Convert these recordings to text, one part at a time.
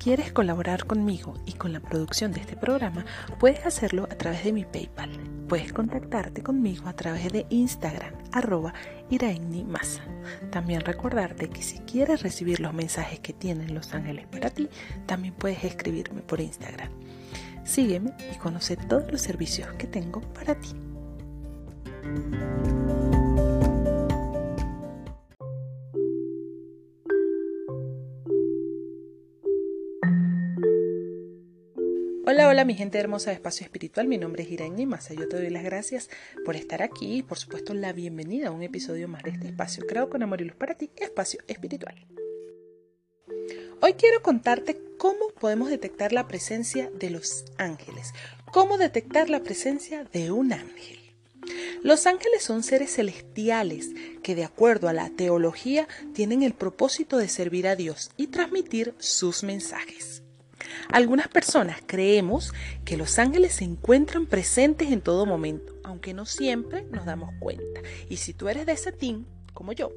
quieres colaborar conmigo y con la producción de este programa, puedes hacerlo a través de mi PayPal. Puedes contactarte conmigo a través de Instagram, arroba Masa. También recordarte que si quieres recibir los mensajes que tienen los ángeles para ti, también puedes escribirme por Instagram. Sígueme y conoce todos los servicios que tengo para ti. Hola, mi gente hermosa de Espacio Espiritual, mi nombre es Irene Masa, yo te doy las gracias por estar aquí y por supuesto la bienvenida a un episodio más de este espacio creado con amor y luz para ti, Espacio Espiritual. Hoy quiero contarte cómo podemos detectar la presencia de los ángeles, cómo detectar la presencia de un ángel. Los ángeles son seres celestiales que de acuerdo a la teología tienen el propósito de servir a Dios y transmitir sus mensajes. Algunas personas creemos que los ángeles se encuentran presentes en todo momento, aunque no siempre nos damos cuenta. Y si tú eres de ese team, como yo,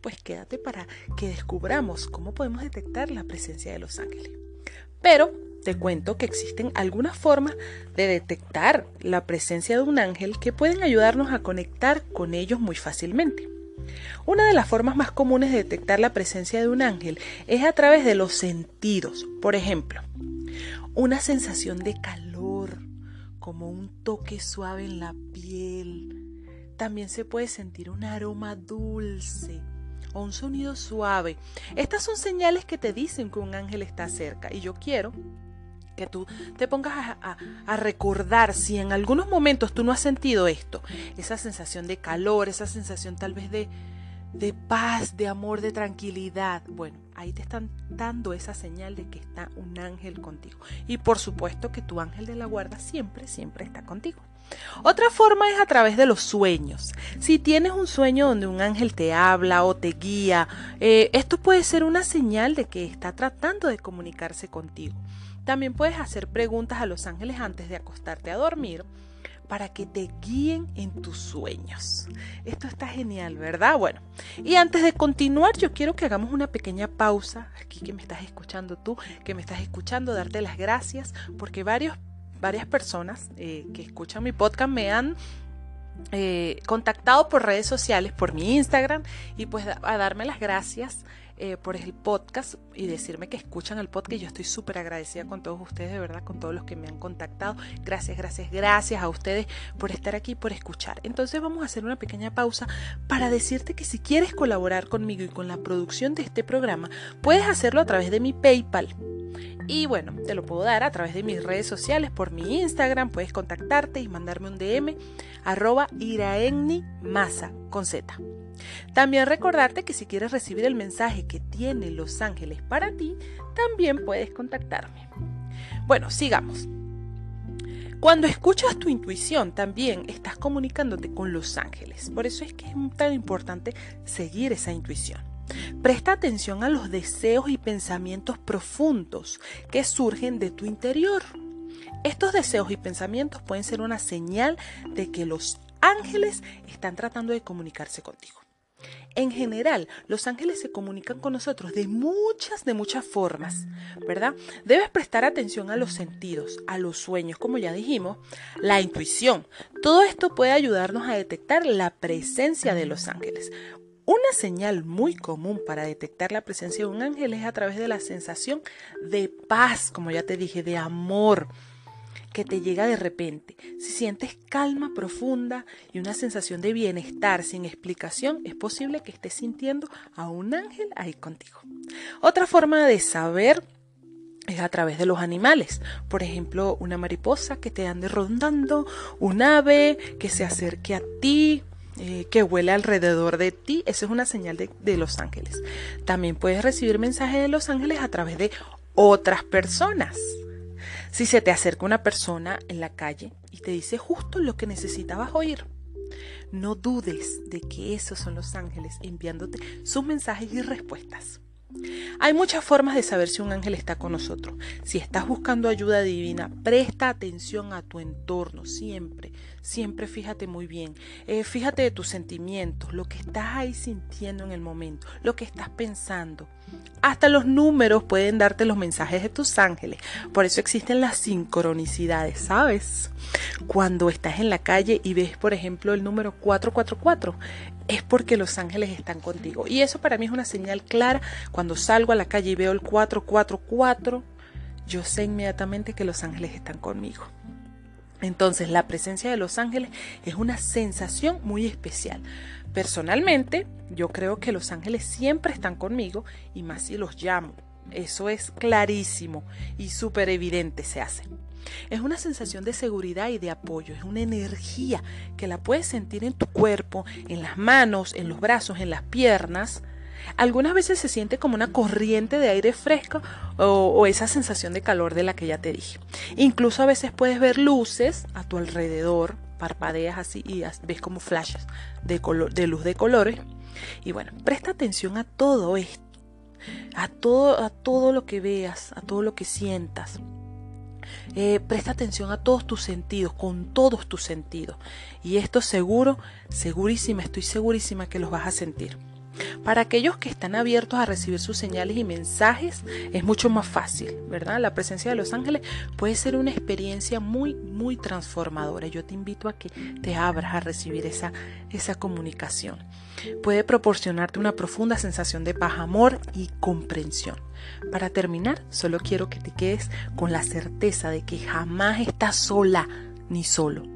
pues quédate para que descubramos cómo podemos detectar la presencia de los ángeles. Pero te cuento que existen algunas formas de detectar la presencia de un ángel que pueden ayudarnos a conectar con ellos muy fácilmente. Una de las formas más comunes de detectar la presencia de un ángel es a través de los sentidos. Por ejemplo, una sensación de calor, como un toque suave en la piel. También se puede sentir un aroma dulce o un sonido suave. Estas son señales que te dicen que un ángel está cerca y yo quiero que tú te pongas a, recordar si en algunos momentos tú no has sentido esto, esa sensación de calor, esa sensación tal vez de, de paz, de amor, de tranquilidad. Bueno, ahí te están dando esa señal de que está un ángel contigo. Y por supuesto que tu ángel de la guarda siempre, siempre está contigo. Otra forma es a través de los sueños. Si tienes un sueño donde un ángel te habla o te guía, eh, esto puede ser una señal de que está tratando de comunicarse contigo. También puedes hacer preguntas a los ángeles antes de acostarte a dormir para que te guíen en tus sueños. Esto está genial, ¿verdad? Bueno, y antes de continuar, yo quiero que hagamos una pequeña pausa, aquí que me estás escuchando tú, que me estás escuchando, darte las gracias, porque varios, varias personas eh, que escuchan mi podcast me han eh, contactado por redes sociales, por mi Instagram, y pues a darme las gracias eh, por el podcast y decirme que escuchan el podcast. Yo estoy súper agradecida con todos ustedes, de verdad, con todos los que me han contactado. Gracias, gracias, gracias a ustedes por estar aquí, por escuchar. Entonces vamos a hacer una pequeña pausa para decirte que si quieres colaborar conmigo y con la producción de este programa, puedes hacerlo a través de mi PayPal. Y bueno, te lo puedo dar a través de mis redes sociales, por mi Instagram, puedes contactarte y mandarme un DM, arroba iraenni masa con Z. También recordarte que si quieres recibir el mensaje que tiene Los Ángeles para ti, también puedes contactarme. Bueno, sigamos. Cuando escuchas tu intuición, también estás comunicándote con los ángeles. Por eso es que es tan importante seguir esa intuición. Presta atención a los deseos y pensamientos profundos que surgen de tu interior. Estos deseos y pensamientos pueden ser una señal de que los ángeles están tratando de comunicarse contigo. En general, los ángeles se comunican con nosotros de muchas, de muchas formas, ¿verdad? Debes prestar atención a los sentidos, a los sueños, como ya dijimos, la intuición. Todo esto puede ayudarnos a detectar la presencia de los ángeles. Una señal muy común para detectar la presencia de un ángel es a través de la sensación de paz, como ya te dije, de amor, que te llega de repente. Si sientes calma profunda y una sensación de bienestar sin explicación, es posible que estés sintiendo a un ángel ahí contigo. Otra forma de saber es a través de los animales. Por ejemplo, una mariposa que te ande rondando, un ave que se acerque a ti, eh, que huele alrededor de ti. Esa es una señal de, de los ángeles. También puedes recibir mensajes de los ángeles a través de otras personas. Si se te acerca una persona en la calle y te dice justo lo que necesitabas oír, no dudes de que esos son los ángeles enviándote sus mensajes y respuestas. Hay muchas formas de saber si un ángel está con nosotros. Si estás buscando ayuda divina, presta atención a tu entorno siempre. Siempre fíjate muy bien. Eh, fíjate de tus sentimientos, lo que estás ahí sintiendo en el momento, lo que estás pensando. Hasta los números pueden darte los mensajes de tus ángeles. Por eso existen las sincronicidades, ¿sabes? Cuando estás en la calle y ves, por ejemplo, el número 444, es porque los ángeles están contigo. Y eso para mí es una señal clara. Cuando salgo a la calle y veo el 444, yo sé inmediatamente que los ángeles están conmigo. Entonces la presencia de los ángeles es una sensación muy especial. Personalmente, yo creo que los ángeles siempre están conmigo y más si los llamo. Eso es clarísimo y súper evidente se hace. Es una sensación de seguridad y de apoyo, es una energía que la puedes sentir en tu cuerpo, en las manos, en los brazos, en las piernas. Algunas veces se siente como una corriente de aire fresco o, esa sensación de calor de la que ya te dije. Incluso a veces puedes ver luces a tu alrededor, parpadeas así y ves como flashes de, de luz de colores. Y bueno, presta atención a todo esto, a todo, a todo lo que veas, a todo lo que sientas. Eh, presta atención a todos tus sentidos, con todos tus sentidos. Y esto seguro, segurísima, estoy segurísima que los vas a sentir. Para aquellos que están abiertos a recibir sus señales y mensajes es mucho más fácil, ¿verdad? La presencia de los ángeles puede ser una experiencia muy, muy transformadora. Yo te invito a que te abras a recibir esa, esa comunicación. Puede proporcionarte una profunda sensación de paz, amor y comprensión. Para terminar, solo quiero que te quedes con la certeza de que jamás estás sola ni solo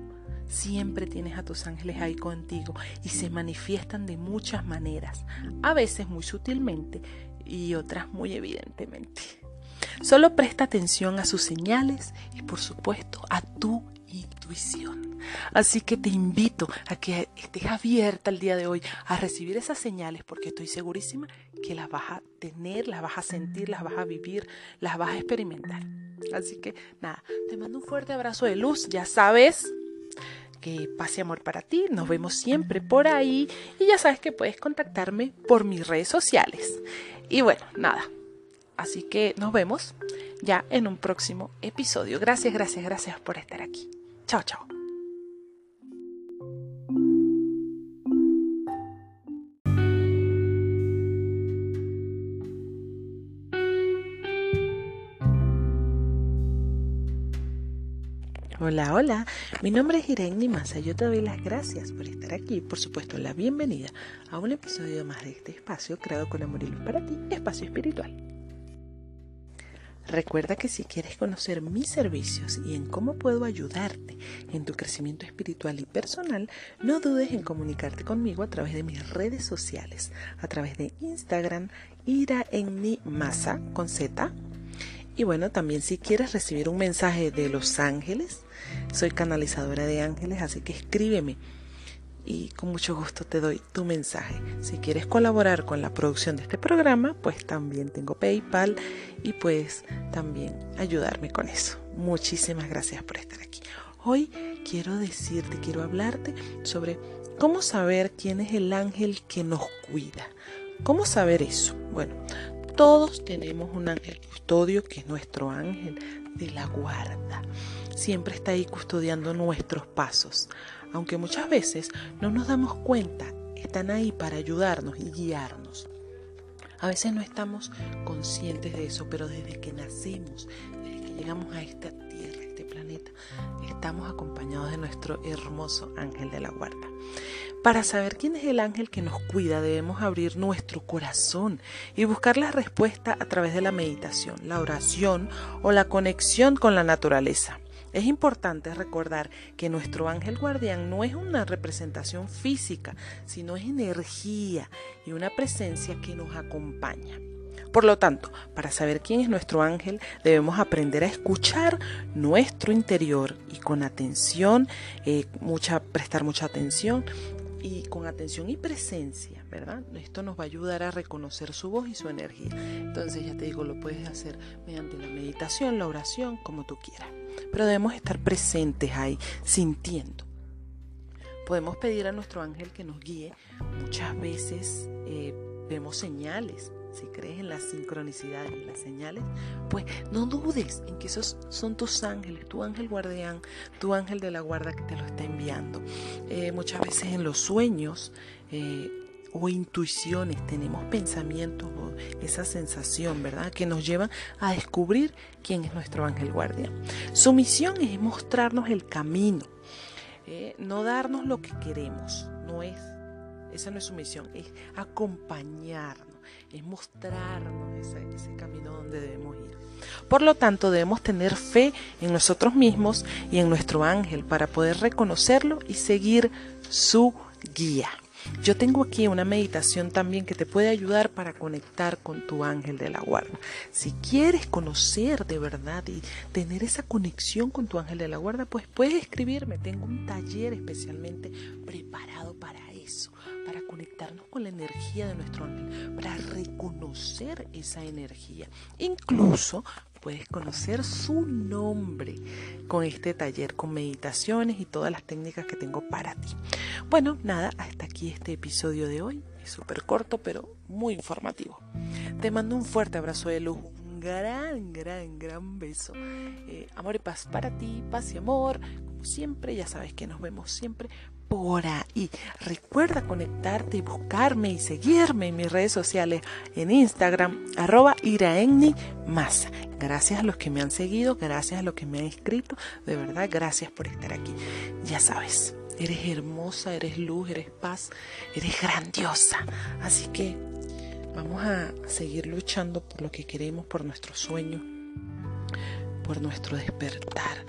Siempre tienes a tus ángeles ahí contigo y se manifiestan de muchas maneras, a veces muy sutilmente y otras muy evidentemente. Solo presta atención a sus señales y por supuesto a tu intuición. Así que te invito a que estés abierta el día de hoy a recibir esas señales porque estoy segurísima que las vas a tener, las vas a sentir, las vas a vivir, las vas a experimentar. Así que nada, te mando un fuerte abrazo de luz, ya sabes que pase amor para ti. Nos vemos siempre por ahí y ya sabes que puedes contactarme por mis redes sociales. Y bueno, nada. Así que nos vemos ya en un próximo episodio. Gracias, gracias, gracias por estar aquí. Chao, chao. Hola, hola, mi nombre es Irene Nimasa. Yo te doy las gracias por estar aquí, por supuesto la bienvenida a un episodio más de este espacio creado con amor y luz para ti, espacio espiritual. Recuerda que si quieres conocer mis servicios y en cómo puedo ayudarte en tu crecimiento espiritual y personal, no dudes en comunicarte conmigo a través de mis redes sociales, a través de Instagram, Ira en masa con Z. Y bueno, también si quieres recibir un mensaje de los ángeles, soy canalizadora de ángeles, así que escríbeme y con mucho gusto te doy tu mensaje. Si quieres colaborar con la producción de este programa, pues también tengo PayPal y puedes también ayudarme con eso. Muchísimas gracias por estar aquí. Hoy quiero decirte, quiero hablarte sobre cómo saber quién es el ángel que nos cuida. ¿Cómo saber eso? Bueno, todos tenemos un ángel custodio que es nuestro ángel de la guarda siempre está ahí custodiando nuestros pasos. Aunque muchas veces no nos damos cuenta, están ahí para ayudarnos y guiarnos. A veces no estamos conscientes de eso, pero desde que nacemos, desde que llegamos a esta tierra, a este planeta, estamos acompañados de nuestro hermoso ángel de la guarda. Para saber quién es el ángel que nos cuida, debemos abrir nuestro corazón y buscar la respuesta a través de la meditación, la oración o la conexión con la naturaleza. Es importante recordar que nuestro ángel guardián no es una representación física, sino es energía y una presencia que nos acompaña. Por lo tanto, para saber quién es nuestro ángel, debemos aprender a escuchar nuestro interior y con atención, eh, prestar mucha atención y con atención y presencia, ¿verdad? Esto nos va a ayudar a reconocer su voz y su energía. Entonces, ya te digo, lo puedes hacer mediante la meditación, la oración, como tú quieras pero debemos estar presentes ahí, sintiendo. Podemos pedir a nuestro ángel que nos guíe. Muchas veces eh, vemos señales, si crees en las sincronicidades y las señales, pues no dudes en que esos son tus ángeles, tu ángel guardián, tu ángel de la guarda que te lo está enviando. Eh, muchas veces en los sueños eh, o intuiciones tenemos pensamientos o esa sensación, ¿verdad? Que nos llevan a descubrir quién es nuestro ángel guardián. Su misión es mostrarnos el camino, eh, no darnos lo que queremos, no es esa no es su misión, es acompañarnos, es mostrarnos ese, camino donde debemos ir. Por lo tanto, debemos tener fe en nosotros mismos y en nuestro ángel para poder reconocerlo y seguir su guía. Yo tengo aquí una meditación también que te puede ayudar para conectar con tu ángel de la guarda. Si quieres conocer de verdad y tener esa conexión con tu ángel de la guarda, pues puedes escribirme. Tengo un taller especialmente preparado para eso conectarnos con la energía de nuestro ángel, para reconocer esa energía. Incluso puedes conocer su nombre con este taller, con meditaciones y todas las técnicas que tengo para ti. Bueno, nada, hasta aquí este episodio de hoy. Es súper corto, pero muy informativo. Te mando un fuerte abrazo de luz, un gran, gran, gran beso. Eh, amor y paz para ti, paz y amor. Como siempre, ya sabes que nos vemos siempre por ahí. Recuerda conectarte y buscarme y seguirme en mis redes sociales en Instagram, arroba iraenni masa. Gracias a los que me han seguido, gracias a los que me han escrito, de verdad, gracias por estar aquí. Ya sabes, eres hermosa, eres luz, eres paz, eres grandiosa. Así que vamos a seguir luchando por lo que queremos, por nuestros sueños, por nuestro despertar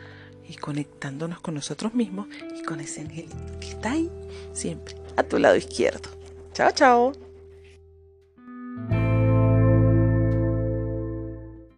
y conectándonos con nosotros mismos y con ese angelito que está ahí siempre a tu lado izquierdo. Chao, chao.